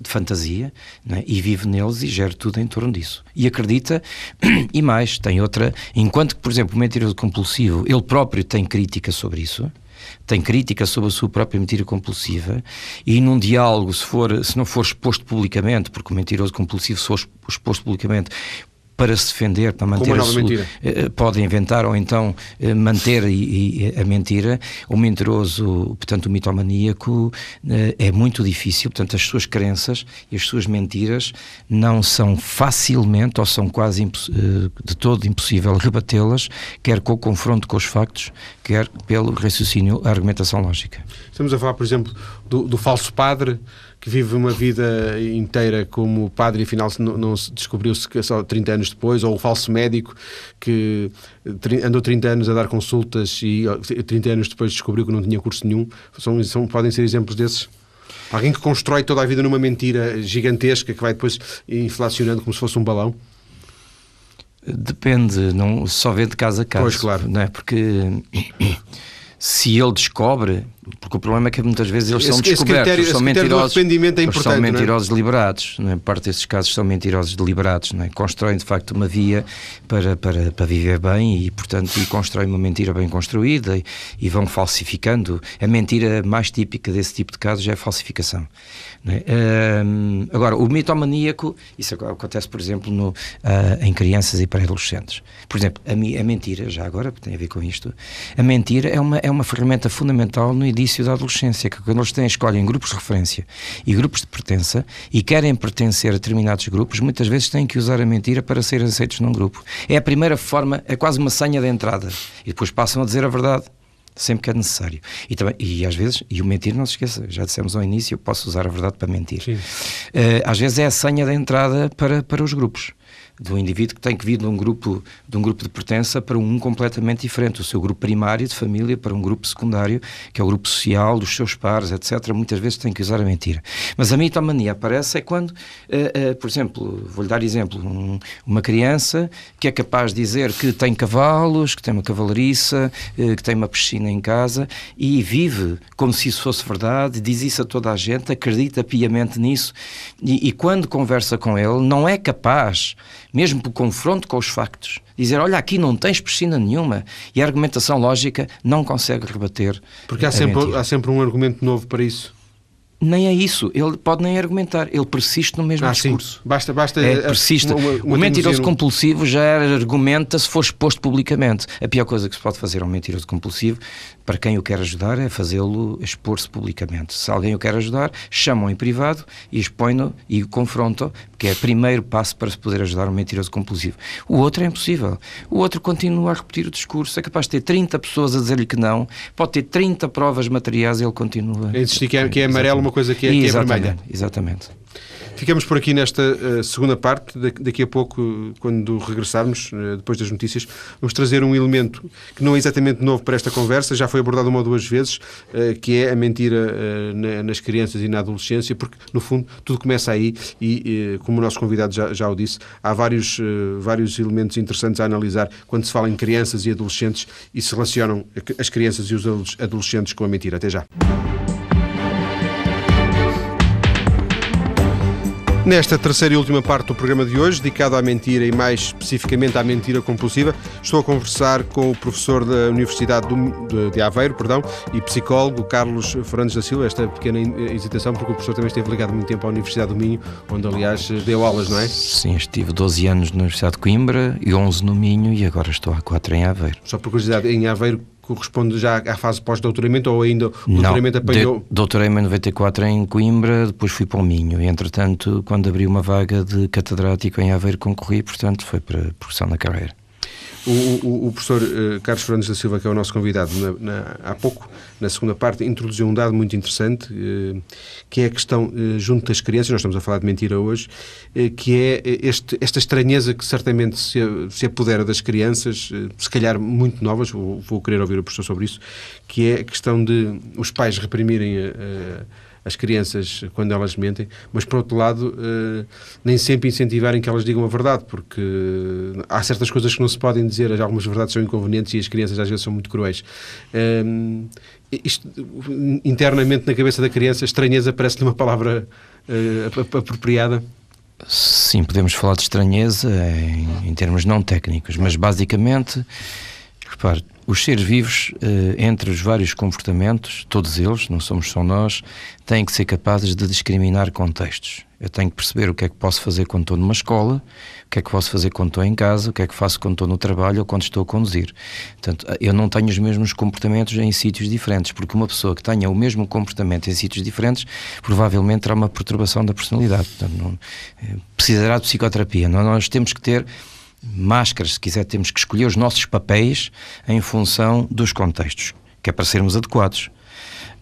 de fantasia é? e vive neles e gera tudo em torno disso. E acredita, e mais, tem outra. Enquanto que, por exemplo, o mentiroso compulsivo, ele próprio tem crítica sobre isso tem crítica sobre a sua própria mentira compulsiva e num diálogo, se, for, se não for exposto publicamente, porque o mentiroso compulsivo se for exposto publicamente, para se defender, para manter a sua, mentira. Eh, pode inventar ou então eh, manter e, e a mentira. O mentiroso, portanto, o mitomaníaco eh, é muito difícil, portanto, as suas crenças e as suas mentiras não são facilmente ou são quase de todo impossível rebatê-las, quer com o confronto com os factos, quer pelo raciocínio, a argumentação lógica. Estamos a falar, por exemplo, do, do falso padre que vive uma vida inteira como padre e afinal não, não se descobriu-se só 30 anos depois, ou o falso médico que andou 30 anos a dar consultas e 30 anos depois descobriu que não tinha curso nenhum. São, são, podem ser exemplos desses? Alguém que constrói toda a vida numa mentira gigantesca que vai depois inflacionando como se fosse um balão? Depende, não só vê de casa a casa. Pois, claro. Não é? Porque se ele descobre, porque o problema é que muitas vezes eles esse, são descobertos, critério, são mentirosos, é eles são é? mentirosos é? deliberados, não é? parte desses casos são mentirosos deliberados, não é? constroem de facto uma via para, para, para viver bem e portanto e constroem uma mentira bem construída e, e vão falsificando. A mentira mais típica desse tipo de casos é a falsificação. É? agora, o mitomaníaco, isso acontece, por exemplo, no, uh, em crianças e pré-adolescentes. Por exemplo, a, a, mentira, já agora, tem a ver com isto, a mentira é uma, é uma ferramenta fundamental no início da adolescência, que quando eles têm, escolhem grupos de referência e grupos de pertença e querem pertencer a determinados grupos, muitas vezes têm que usar a mentira para ser aceitos num grupo. É a primeira forma, é quase uma senha de entrada. E depois passam a dizer a verdade sempre que é necessário. E, também, e às vezes, e o mentir, não se esqueça, já dissemos ao início, eu posso usar a verdade para mentir. Uh, às vezes é a senha de entrada para, para os grupos do indivíduo que tem que vir de um grupo de um grupo de pertença para um completamente diferente, o seu grupo primário de família para um grupo secundário, que é o grupo social dos seus pares, etc. Muitas vezes tem que usar a mentira. Mas a mitomania aparece é quando, uh, uh, por exemplo, vou-lhe dar exemplo, um, uma criança que é capaz de dizer que tem cavalos, que tem uma cavalariça, uh, que tem uma piscina em casa e vive como se isso fosse verdade, diz isso a toda a gente, acredita piamente nisso e, e quando conversa com ele não é capaz mesmo por confronto com os factos, dizer, olha, aqui não tens piscina nenhuma, e a argumentação lógica não consegue rebater. Porque há sempre, há sempre um argumento novo para isso nem é isso. Ele pode nem argumentar. Ele persiste no mesmo ah, discurso. Sim. Basta, basta. É, persiste. Uma, uma o mentiroso compulsivo já argumenta se for exposto publicamente. A pior coisa que se pode fazer a um mentiroso compulsivo para quem o quer ajudar é fazê-lo expor-se publicamente. Se alguém o quer ajudar, chamam em privado e expõe-no e confrontam, que é o primeiro passo para se poder ajudar um mentiroso compulsivo. O outro é impossível. O outro continua a repetir o discurso, é capaz de ter 30 pessoas a dizer-lhe que não, pode ter 30 provas materiais e ele continua. É insistir que é, que é amarelo uma coisa que é, que é vermelha. Exatamente. Ficamos por aqui nesta uh, segunda parte. daqui a pouco, quando regressarmos, uh, depois das notícias, vamos trazer um elemento que não é exatamente novo para esta conversa, já foi abordado uma ou duas vezes, uh, que é a mentira na, nas crianças e na adolescência, porque, no fundo, tudo começa aí e, como o nosso convidado já, já o disse, há vários, vários elementos interessantes a analisar quando se fala em crianças e adolescentes e se relacionam as crianças e os adolescentes com a mentira. Até já. Nesta terceira e última parte do programa de hoje, dedicado à mentira e mais especificamente à mentira compulsiva, estou a conversar com o professor da Universidade de Aveiro perdão, e psicólogo Carlos Fernandes da Silva. Esta pequena hesitação, porque o professor também esteve ligado muito tempo à Universidade do Minho, onde aliás deu aulas, não é? Sim, estive 12 anos na Universidade de Coimbra e 11 no Minho e agora estou há 4 em Aveiro. Só por curiosidade, em Aveiro corresponde já à fase pós-doutoramento ou ainda o doutoramento apanhou? doutorei-me em 94 em Coimbra, depois fui para o Minho e entretanto quando abri uma vaga de catedrático em Aveiro concorri, portanto foi para progressão na carreira. O, o, o professor uh, Carlos Fernandes da Silva, que é o nosso convidado na, na, há pouco, na segunda parte, introduziu um dado muito interessante, uh, que é a questão uh, junto das crianças, nós estamos a falar de mentira hoje, que é este, esta estranheza que certamente se, se apodera das crianças, se calhar muito novas, vou, vou, querer ouvir o professor sobre isso, que é a questão de os pais reprimirem a as crianças quando elas mentem, mas por outro lado, uh, nem sempre incentivarem que elas digam a verdade, porque há certas coisas que não se podem dizer, algumas verdades são inconvenientes e as crianças às vezes são muito cruéis. Uh, isto, internamente na cabeça da criança, estranheza parece-lhe uma palavra uh, apropriada? Sim, podemos falar de estranheza em, em termos não técnicos, mas basicamente, repare, os seres vivos, eh, entre os vários comportamentos, todos eles, não somos só nós, têm que ser capazes de discriminar contextos. Eu tenho que perceber o que é que posso fazer quando estou numa escola, o que é que posso fazer quando estou em casa, o que é que faço quando estou no trabalho ou quando estou a conduzir. Portanto, eu não tenho os mesmos comportamentos em sítios diferentes, porque uma pessoa que tenha o mesmo comportamento em sítios diferentes provavelmente terá uma perturbação da personalidade. Portanto, não, eh, precisará de psicoterapia. Nós temos que ter máscaras, se quiser, temos que escolher os nossos papéis em função dos contextos, que é para sermos adequados.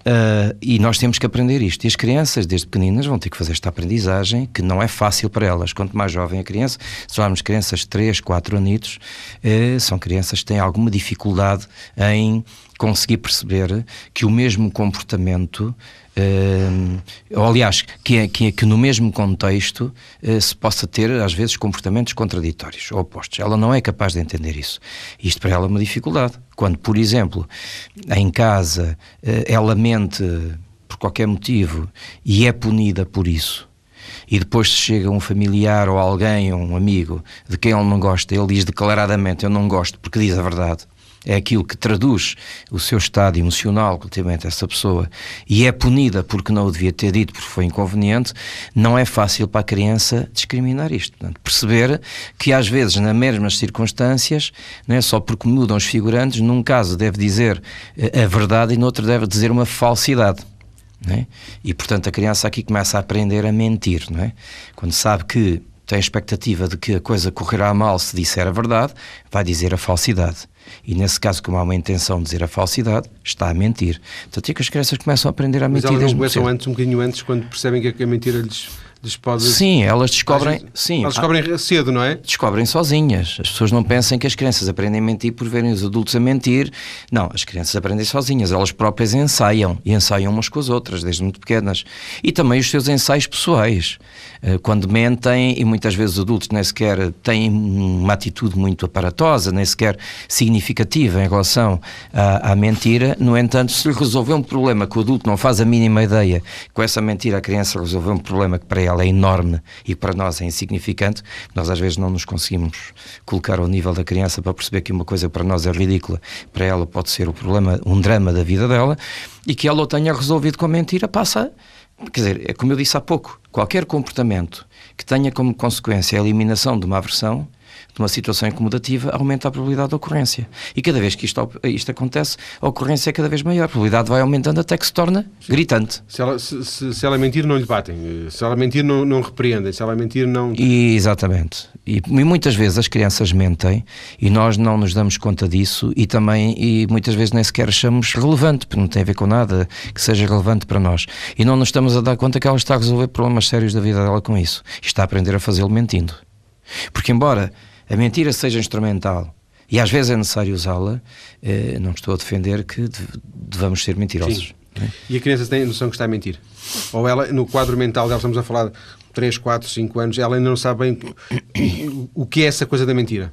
Uh, e nós temos que aprender isto. E as crianças, desde pequeninas, vão ter que fazer esta aprendizagem, que não é fácil para elas. Quanto mais jovem a criança, se falarmos crianças de 3, 4 anitos, uh, são crianças que têm alguma dificuldade em conseguir perceber que o mesmo comportamento Uh, aliás, que, é, que, é, que no mesmo contexto uh, se possa ter, às vezes, comportamentos contraditórios ou opostos. Ela não é capaz de entender isso. Isto para ela é uma dificuldade. Quando, por exemplo, em casa uh, ela mente por qualquer motivo e é punida por isso, e depois se chega um familiar ou alguém, um amigo, de quem ele não gosta, ele diz declaradamente: Eu não gosto porque diz a verdade é aquilo que traduz o seu estado emocional relativamente a essa pessoa e é punida porque não o devia ter dito porque foi inconveniente, não é fácil para a criança discriminar isto. Portanto, perceber que às vezes, nas mesmas circunstâncias, não é só porque mudam os figurantes, num caso deve dizer eh, a verdade e no outro deve dizer uma falsidade. É? E portanto a criança aqui começa a aprender a mentir, é? Quando sabe que tem a expectativa de que a coisa correrá mal se disser a verdade, vai dizer a falsidade. E nesse caso, como há uma intenção de dizer a falsidade, está a mentir. Portanto, é que as crianças começam a aprender a mentir. Mas elas começam antes, um bocadinho antes, quando percebem que a mentira lhes Sim, elas descobrem. sim, elas descobrem cedo, não é? Descobrem sozinhas. As pessoas não pensam que as crianças aprendem a mentir por verem os adultos a mentir. Não, as crianças aprendem sozinhas. Elas próprias ensaiam e ensaiam umas com as outras, desde muito pequenas. E também os seus ensaios pessoais. Eh, quando mentem, e muitas vezes os adultos nem sequer têm uma atitude muito aparatosa, nem sequer significativa em relação à, à mentira, no entanto, se resolver um problema que o adulto não faz a mínima ideia, com essa mentira a criança resolveu um problema que para ela é enorme e para nós é insignificante, nós às vezes não nos conseguimos colocar ao nível da criança para perceber que uma coisa para nós é ridícula, para ela pode ser o problema, um drama da vida dela, e que ela o tenha resolvido com a mentira, passa Quer dizer, é como eu disse há pouco, qualquer comportamento que tenha como consequência a eliminação de uma aversão de uma situação incomodativa, aumenta a probabilidade de ocorrência. E cada vez que isto, isto acontece, a ocorrência é cada vez maior. A probabilidade vai aumentando até que se torna Sim. gritante. Se ela, se, se, se ela mentir, não lhe batem. Se ela mentir, não, não repreendem. Se ela mentir, não. E, exatamente. E, e, muitas vezes as crianças mentem e nós não nos damos conta disso e também, e muitas vezes nem sequer achamos relevante, porque não tem a ver com nada que seja relevante para nós. E não nos estamos a dar conta que ela está a resolver problemas sérios da vida dela com isso. E está a aprender a fazê-lo mentindo. Porque, embora a mentira seja instrumental e às vezes é necessário usá-la, eh, não estou a defender que devamos ser mentirosos. É? E a criança tem noção que está a mentir? Ou ela, no quadro mental dela, estamos a falar de 3, 4, 5 anos, ela ainda não sabe bem o que é essa coisa da mentira?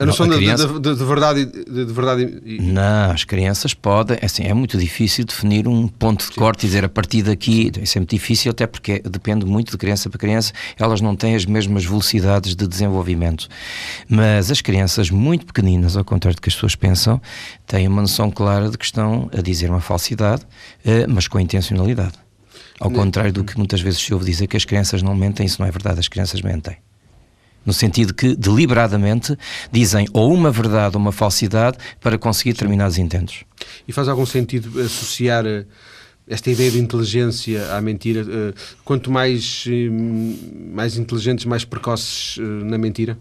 A noção não, a criança... de, de, de, verdade, de, de verdade e... Não, as crianças podem. É assim, é muito difícil definir um ponto de Sim. corte e dizer a partir daqui. É muito difícil, até porque depende muito de criança para criança. Elas não têm as mesmas velocidades de desenvolvimento. Mas as crianças muito pequeninas, ao contrário do que as pessoas pensam, têm uma noção clara de que estão a dizer uma falsidade, eh, mas com intencionalidade. Ao contrário do que muitas vezes se ouve dizer que as crianças não mentem, isso não é verdade, as crianças mentem no sentido que deliberadamente dizem ou uma verdade ou uma falsidade para conseguir determinados intentos. E faz algum sentido associar eh, esta ideia de inteligência à mentira? Eh, quanto mais, eh, mais inteligentes, mais precoces na mentira?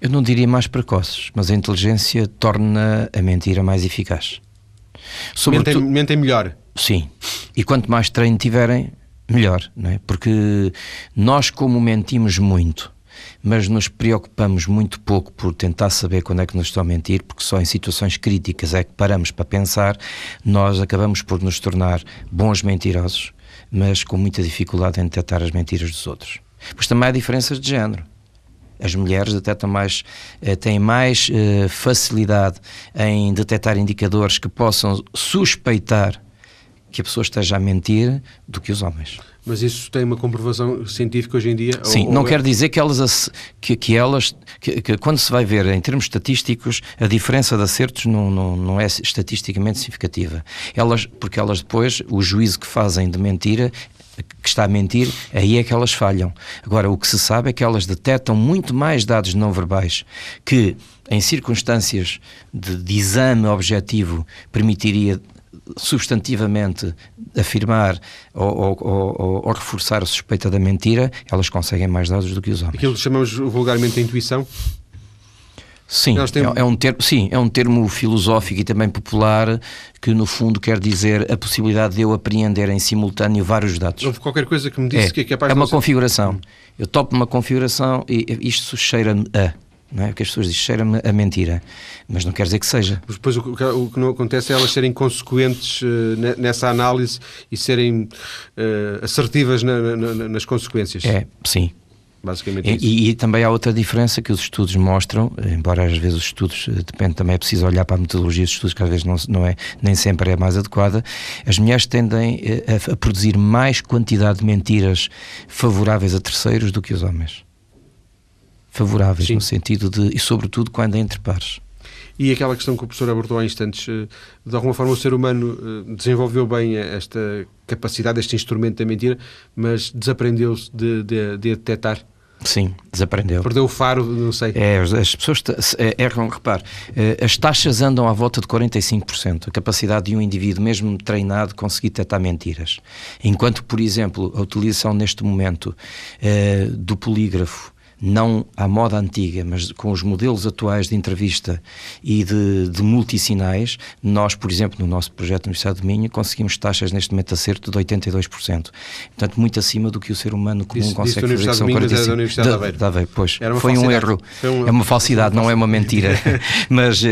Eu não diria mais precoces, mas a inteligência torna a mentira mais eficaz. Sobretudo, mentem, mentem melhor. Sim. E quanto mais treino tiverem, melhor, não é? Porque nós, como mentimos muito, mas nos preocupamos muito pouco por tentar saber quando é que nos estão a mentir, porque só em situações críticas é que paramos para pensar, nós acabamos por nos tornar bons mentirosos, mas com muita dificuldade em detectar as mentiras dos outros. Pois também há diferenças de género. As mulheres detectam mais, eh, têm mais eh, facilidade em detectar indicadores que possam suspeitar que a pessoa esteja a mentir do que os homens. Mas isso tem uma comprovação científica hoje em dia? Sim, ou, não ou é... quer dizer que elas, que, que elas que, que, quando se vai ver em termos estatísticos, a diferença de acertos não, não, não é estatisticamente significativa. Elas, porque elas depois, o juízo que fazem de mentira que está a mentir, aí é que elas falham. Agora, o que se sabe é que elas detectam muito mais dados não verbais que, em circunstâncias de, de exame objetivo, permitiria substantivamente afirmar ou, ou, ou, ou, reforçar a suspeita da mentira, elas conseguem mais dados do que os homens. Aquilo que chamamos vulgarmente de intuição? Sim, têm... é, é, um termo, sim, é um termo filosófico e também popular que no fundo quer dizer a possibilidade de eu apreender em simultâneo vários dados. Houve qualquer coisa que me disse é, que é capaz É uma configuração. Eu topo uma configuração e isto cheira-me a não é? Porque as pessoas dizem cheira-me a mentira, mas não quer dizer que seja. Mas depois o que, o que não acontece é elas serem consequentes uh, nessa análise e serem uh, assertivas na, na, nas consequências. É, sim. Basicamente e, e, e, também há outra diferença que os estudos mostram, embora às vezes os estudos, eh, depende também, é preciso olhar para a metodologia dos estudos, que às vezes não, não é, nem sempre é mais adequada, as mulheres tendem a, a produzir mais quantidade de mentiras favoráveis a terceiros do que os homens favoráveis, Sim. no sentido de. e sobretudo quando é entre pares. E aquela questão que o professor abordou há instantes, eh, de alguma forma o ser humano eh, desenvolveu bem esta capacidade, este instrumento da mentira, mas desaprendeu-se de, de, de detectar? Sim, desaprendeu. Perdeu o faro, não sei. É, as pessoas é, erram, repare, eh, as taxas andam à volta de 45%, a capacidade de um indivíduo, mesmo treinado, conseguir detectar mentiras. Enquanto, por exemplo, a utilização neste momento eh, do polígrafo não à moda antiga, mas com os modelos atuais de entrevista e de, de multissinais, nós, por exemplo, no nosso projeto da Universidade de Minho, conseguimos taxas neste momento acerto de 82%. Portanto, muito acima do que o ser humano comum isso, consegue fazer, que são 45%. Da Universidade de Aveiro. Da, Aveiro pois. foi um erro. Foi uma, é uma falsidade, uma não é uma mentira. mas uh,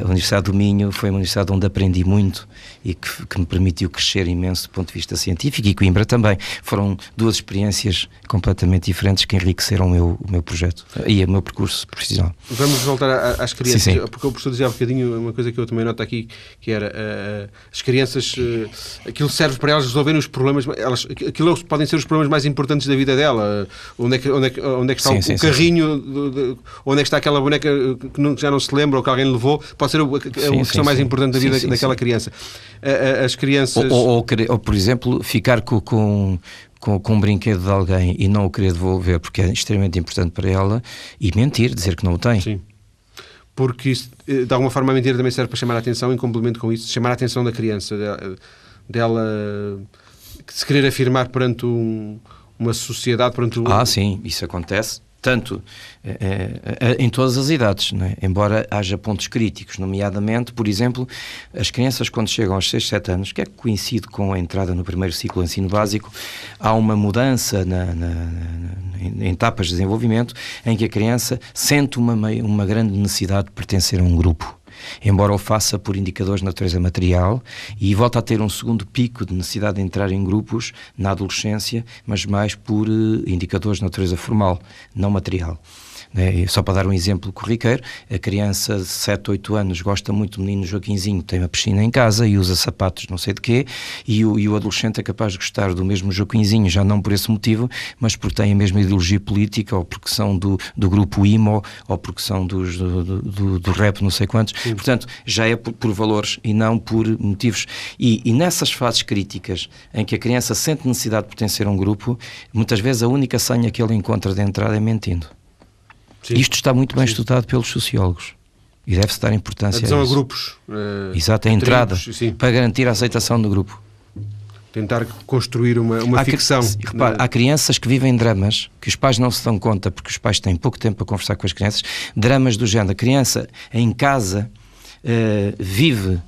a Universidade do Minho foi uma universidade onde aprendi muito e que, que me permitiu crescer imenso do ponto de vista científico e Coimbra também. Foram duas experiências completamente diferentes que enriqueceram o meu, meu projeto e o meu percurso profissional. Vamos voltar às crianças, sim, sim. porque o professor dizia há um bocadinho uma coisa que eu também noto aqui, que era uh, as crianças, uh, aquilo serve para elas resolverem os problemas, elas, aquilo podem ser os problemas mais importantes da vida dela, onde é que, onde é que, onde é que está sim, o, o carrinho, de, de, onde é que está aquela boneca que, não, que, já não se lembra ou que alguém levou, pode ser a, a questão mais importante da vida daquela criança. As crianças... Ou, ou, ou, ou, por exemplo, ficar com, com com, com um brinquedo de alguém e não o querer devolver porque é extremamente importante para ela e mentir, dizer que não o tem. Sim. Porque isso, eh, de alguma forma a mentira também serve para chamar a atenção, em complemento com isso, chamar a atenção da criança, dela, se querer afirmar perante um, uma sociedade, perante Ah, sim, isso acontece tanto é, é, em todas as idades, é? embora haja pontos críticos, nomeadamente, por exemplo, as crianças quando chegam aos 6, 7 anos, que é coincide com a entrada no primeiro ciclo de ensino básico, há uma mudança na, na, na, em etapas de desenvolvimento em que a criança sente uma, uma grande necessidade de pertencer a um grupo embora o faça por indicadores de natureza material, e volta a ter um segundo pico de necessidade de entrar em grupos na adolescência, mas mais por uh, indicadores de natureza formal, não material. Né? Só para dar um exemplo corriqueiro, a criança de 7, 8 anos gosta muito do menino Joaquinzinho, tem uma piscina em casa e usa sapatos não sei de quê, e o, e o adolescente é capaz de gostar do mesmo Joaquinzinho, já não por esse motivo, mas porque tem a mesma ideologia política, ou porque são do, do grupo IMO, ou porque são dos, do, do, do rap não sei quantos. Sim. Portanto, já é por, por, valores e não por motivos. E, e nessas fases críticas, em que a criança sente necessidade de pertencer a um grupo, muitas vezes a única senha que ele encontra de entrada é mentindo. Sim. Isto está muito bem Sim. estudado pelos sociólogos. E deve-se dar importância adesão a, a grupos. Uh, Exato, a entrada. Tribos, para garantir a aceitação do grupo. Tentar construir uma, uma há ficção. Que, repare, há crianças que vivem dramas que os pais não se dão conta porque os pais têm pouco tempo para conversar com as crianças. Dramas do género. A criança em casa uh, vive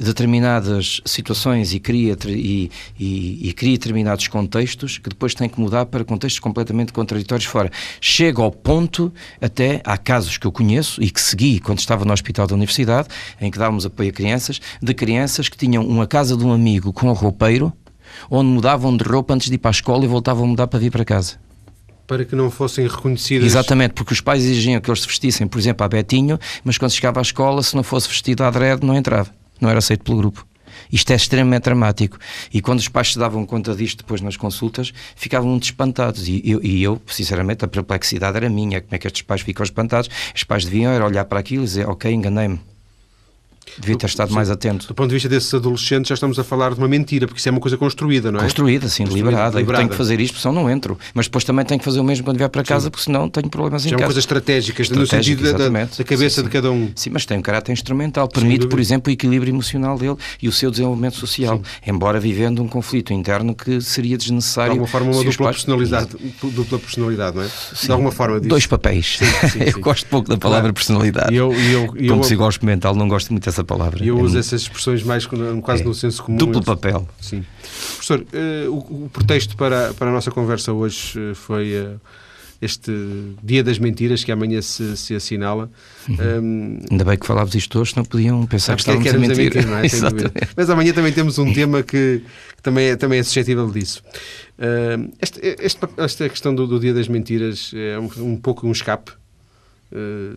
determinadas situações e cria, e, e, e, cria determinados contextos que depois tem que mudar para contextos completamente contraditórios fora. Chega ao ponto, até há casos que eu conheço e que segui quando estava no hospital da universidade, em que dávamos apoio a crianças, de crianças que tinham uma casa de um amigo com um roupeiro, onde mudavam de roupa antes de ir para a escola e voltavam a mudar para vir para casa para que não fossem reconhecidas. Exatamente, porque os pais exigiam que eles se vestissem, por exemplo, a Betinho, mas quando chegava à escola, se não fosse vestido à dread, não entrava não era aceito pelo grupo. Isto é extremamente dramático. E quando os pais se davam conta disto depois nas consultas, ficavam muito espantados. E eu, e eu, sinceramente, a perplexidade era minha. Como é que estes pais ficam espantados? Os pais deviam olhar para aquilo e dizer: Ok, enganei-me. Devia ter estado mais atento. Do ponto de vista desses adolescentes, já estamos a falar de uma mentira, porque isso é uma coisa construída, não é? Construída, sim, deliberada. deliberada. Eu tenho que fazer isto, senão não entro. Mas depois também tenho que fazer o mesmo quando vier para casa, sim. porque senão tenho problemas em já casa. São coisas estratégicas, no sentido da, da, cabeça sim, sim. de cada um. Sim, mas tem um caráter instrumental. Permite, por exemplo, o equilíbrio emocional dele e o seu desenvolvimento social. Embora vivendo um conflito interno que seria desnecessário. De alguma forma, uma dupla, pais... personalidade, dupla personalidade, não é? De alguma forma disso. Dois papéis. eu gosto pouco da palavra claro. personalidade. E eu, eu, eu, Como psicólogo mental, não gosto muito dessa palavra. Eu é uso essas expressões mais quase é. no senso comum. Duplo papel. Sim. Professor, uh, o, o, pretexto para, para a nossa conversa hoje uh, foi uh, este Dia das Mentiras que amanhã se, se assinala. Uhum. Um, Ainda bem que falávamos isto hoje, não podiam pensar que estávamos que a mentir. A mentir não é? Mas amanhã também temos um tema que, que também, é, também é suscetível disso. Uh, este, este, esta questão do, do, Dia das Mentiras é um, um pouco um escape. Uh,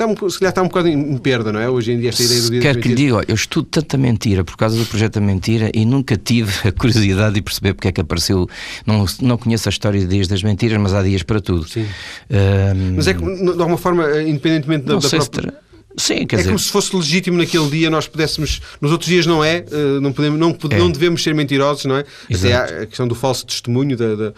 está um, se calhar está um bocado em perda, não é? Hoje em dia esta ideia do dia Quer que lhe diga, eu estudo tanta mentira por causa do projeto da mentira e nunca tive a curiosidade de perceber porque é que apareceu. Não, não conheço a história de dias das mentiras, mas há dias para tudo. Sim. Um, mas é que, de alguma forma, independentemente da, da própria... Sim, quer é dizer... como se fosse legítimo naquele dia nós pudéssemos. Nos outros dias não é, eh, não, podemos, não, é. não devemos ser mentirosos, não é? Até há a questão do falso testemunho da, da,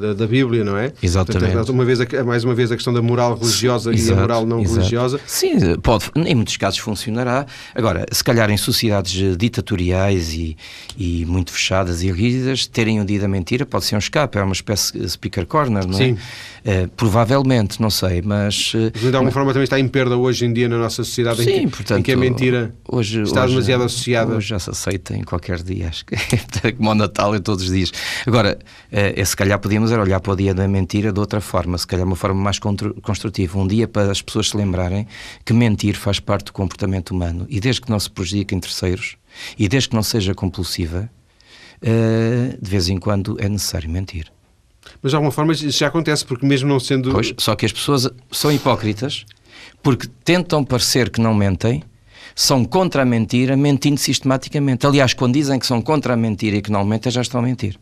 da, da Bíblia, não é? Exatamente. Portanto, uma vez, mais uma vez a questão da moral religiosa Exato. e a moral não Exato. religiosa. Sim, pode, em muitos casos funcionará. Agora, se calhar em sociedades ditatoriais e, e muito fechadas e rígidas, terem o dia da mentira pode ser um escape, é uma espécie de speaker corner, não é? Sim. Uh, provavelmente, não sei, mas. Uh, de alguma mas... forma também está em perda hoje em dia na nossa sociedade Sim, em, que, portanto, em que a mentira hoje, está hoje, demasiado associada. Hoje já se aceita em qualquer dia, acho que é como o Natal em todos os dias. Agora, uh, se calhar podíamos olhar para o dia da mentira de outra forma, se calhar uma forma mais construtiva. Um dia para as pessoas se lembrarem que mentir faz parte do comportamento humano e desde que não se prejudiquem terceiros e desde que não seja compulsiva, de vez em quando é necessário mentir. Mas de alguma forma isso já acontece, porque mesmo não sendo. Pois, só que as pessoas são hipócritas porque tentam parecer que não mentem, são contra a mentira, mentindo sistematicamente. Aliás, quando dizem que são contra a mentira e que não mentem, já estão a mentir.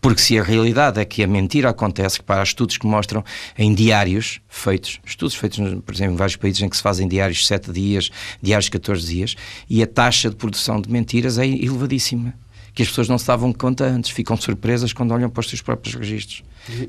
Porque se a realidade é que a mentira acontece, que para estudos que mostram em diários feitos, estudos feitos, por exemplo, em vários países em que se fazem diários de 7 dias, diários de 14 dias, e a taxa de produção de mentiras é elevadíssima que as pessoas não se davam conta antes, ficam surpresas quando olham para os seus próprios registros.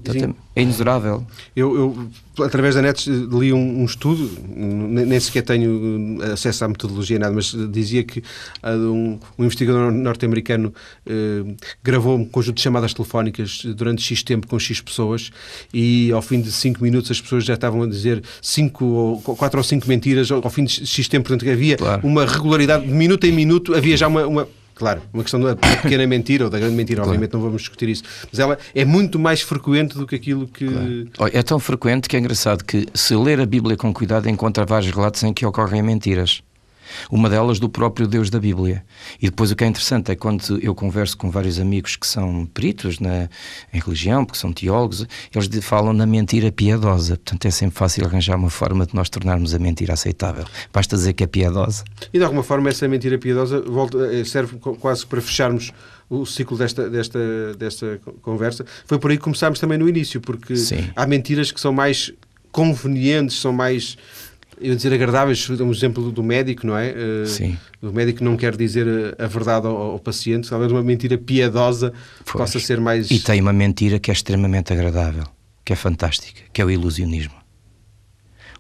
Portanto, é inedurável. Eu, eu, através da net, li um, um, estudo, nem sequer tenho acesso à metodologia, nada, mas dizia que uh, um, um, investigador norte-americano uh, gravou um conjunto de chamadas telefónicas durante X tempo com X pessoas e ao fim de 5 minutos as pessoas já estavam a dizer 5 ou 4 ou 5 mentiras ao fim de X tempo, portanto havia claro. uma regularidade de minuto em minuto, havia já uma, uma Claro, uma questão da pequena mentira ou da grande mentira, claro. obviamente não vamos discutir isso, mas ela é muito mais frequente do que aquilo que. Claro. É tão frequente que é engraçado que, se ler a Bíblia com cuidado, encontra vários relatos em que ocorrem mentiras. Uma delas do próprio Deus da Bíblia. E depois o que é interessante é quando eu converso com vários amigos que são peritos na, em religião, porque são teólogos, eles falam na mentira piedosa. Portanto, é sempre fácil arranjar uma forma de nós tornarmos a mentira aceitável. Basta dizer que é piedosa. E de alguma forma essa mentira piedosa volta, eh, serve quase para fecharmos o ciclo desta, desta, desta conversa. Foi por aí que começámos também no início, porque Sim. há mentiras que são mais convenientes, são mais eu dizer agradáveis, um exemplo do médico, não é? Eh, Sim. O médico não quer dizer a verdade ao, ao paciente, talvez uma mentira piedosa pois. possa ser mais. E tem uma mentira que é extremamente agradável, que é fantástica, que é o ilusionismo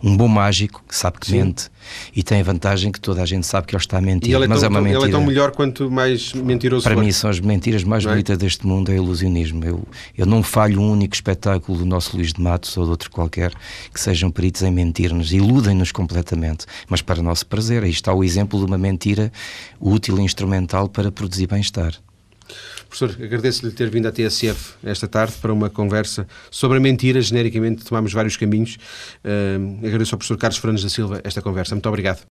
um bom mágico que sabe que Sim. mente e tem a vantagem que toda a gente sabe que ele está a mentir. É mas tão, é uma mentira. Ele é tão melhor quanto mais mentiroso Para for. mim são as mentiras mais é? bonitas deste mundo, é o ilusionismo. Eu, eu não falho um único espetáculo do nosso Luís de Matos ou de outro qualquer que sejam peritos em mentir-nos, iludem-nos completamente, mas para nosso prazer. Aí está o exemplo de uma mentira útil e instrumental para produzir bem-estar. Professor, agradeço-lhe ter vindo à TSF esta tarde para uma conversa sobre a mentira. Genericamente, tomámos vários caminhos. Uh, agradeço ao professor Carlos Fernandes da Silva esta conversa. Muito obrigado.